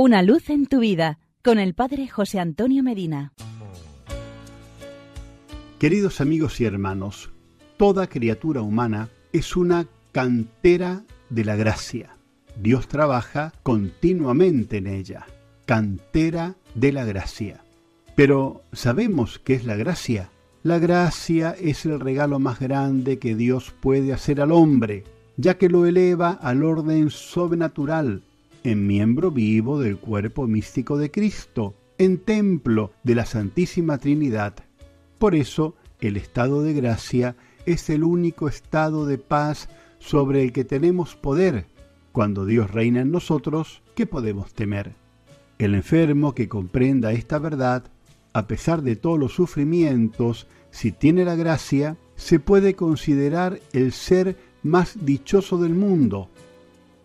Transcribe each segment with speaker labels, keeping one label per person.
Speaker 1: Una luz en tu vida con el Padre José Antonio Medina.
Speaker 2: Queridos amigos y hermanos, toda criatura humana es una cantera de la gracia. Dios trabaja continuamente en ella, cantera de la gracia. Pero ¿sabemos qué es la gracia? La gracia es el regalo más grande que Dios puede hacer al hombre, ya que lo eleva al orden sobrenatural en miembro vivo del cuerpo místico de Cristo, en templo de la Santísima Trinidad. Por eso, el estado de gracia es el único estado de paz sobre el que tenemos poder. Cuando Dios reina en nosotros, ¿qué podemos temer? El enfermo que comprenda esta verdad, a pesar de todos los sufrimientos, si tiene la gracia, se puede considerar el ser más dichoso del mundo,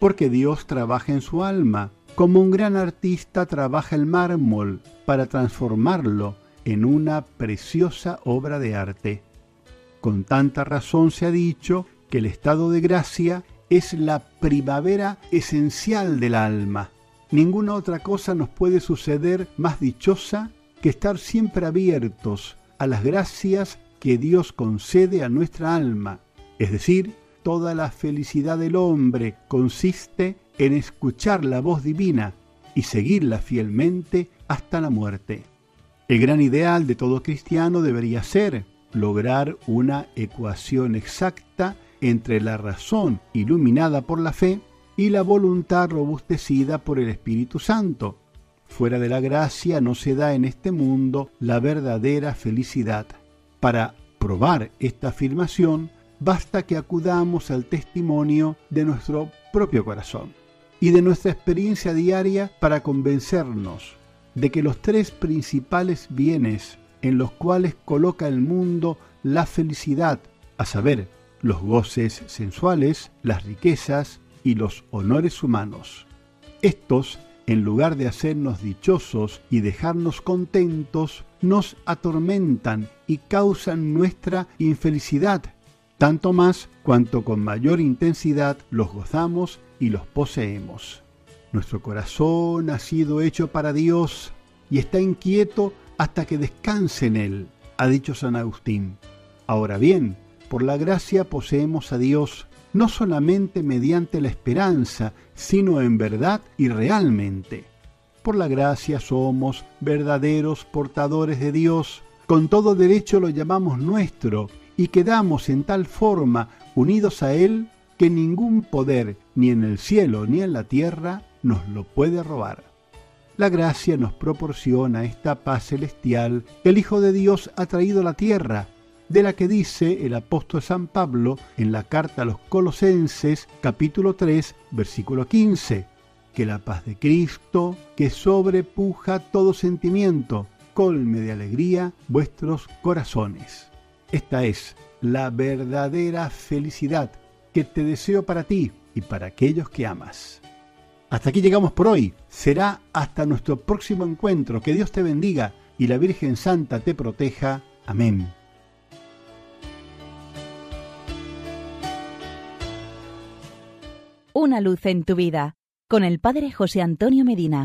Speaker 2: porque Dios trabaja en su alma, como un gran artista trabaja el mármol para transformarlo en una preciosa obra de arte. Con tanta razón se ha dicho que el estado de gracia es la primavera esencial del alma. Ninguna otra cosa nos puede suceder más dichosa que estar siempre abiertos a las gracias que Dios concede a nuestra alma, es decir, toda la felicidad del hombre consiste en escuchar la voz divina y seguirla fielmente hasta la muerte. El gran ideal de todo cristiano debería ser lograr una ecuación exacta entre la razón iluminada por la fe y la voluntad robustecida por el Espíritu Santo. Fuera de la gracia no se da en este mundo la verdadera felicidad. Para probar esta afirmación, basta que acudamos al testimonio de nuestro propio corazón y de nuestra experiencia diaria para convencernos de que los tres principales bienes en los cuales coloca el mundo la felicidad, a saber, los goces sensuales, las riquezas y los honores humanos. Estos, en lugar de hacernos dichosos y dejarnos contentos, nos atormentan y causan nuestra infelicidad tanto más cuanto con mayor intensidad los gozamos y los poseemos. Nuestro corazón ha sido hecho para Dios y está inquieto hasta que descanse en Él, ha dicho San Agustín. Ahora bien, por la gracia poseemos a Dios no solamente mediante la esperanza, sino en verdad y realmente. Por la gracia somos verdaderos portadores de Dios, con todo derecho lo llamamos nuestro y quedamos en tal forma unidos a Él que ningún poder, ni en el cielo ni en la tierra, nos lo puede robar. La gracia nos proporciona esta paz celestial que el Hijo de Dios ha traído a la tierra, de la que dice el apóstol San Pablo en la carta a los Colosenses capítulo 3 versículo 15, que la paz de Cristo, que sobrepuja todo sentimiento, colme de alegría vuestros corazones. Esta es la verdadera felicidad que te deseo para ti y para aquellos que amas. Hasta aquí llegamos por hoy. Será hasta nuestro próximo encuentro. Que Dios te bendiga y la Virgen Santa te proteja. Amén.
Speaker 1: Una luz en tu vida con el Padre José Antonio Medina.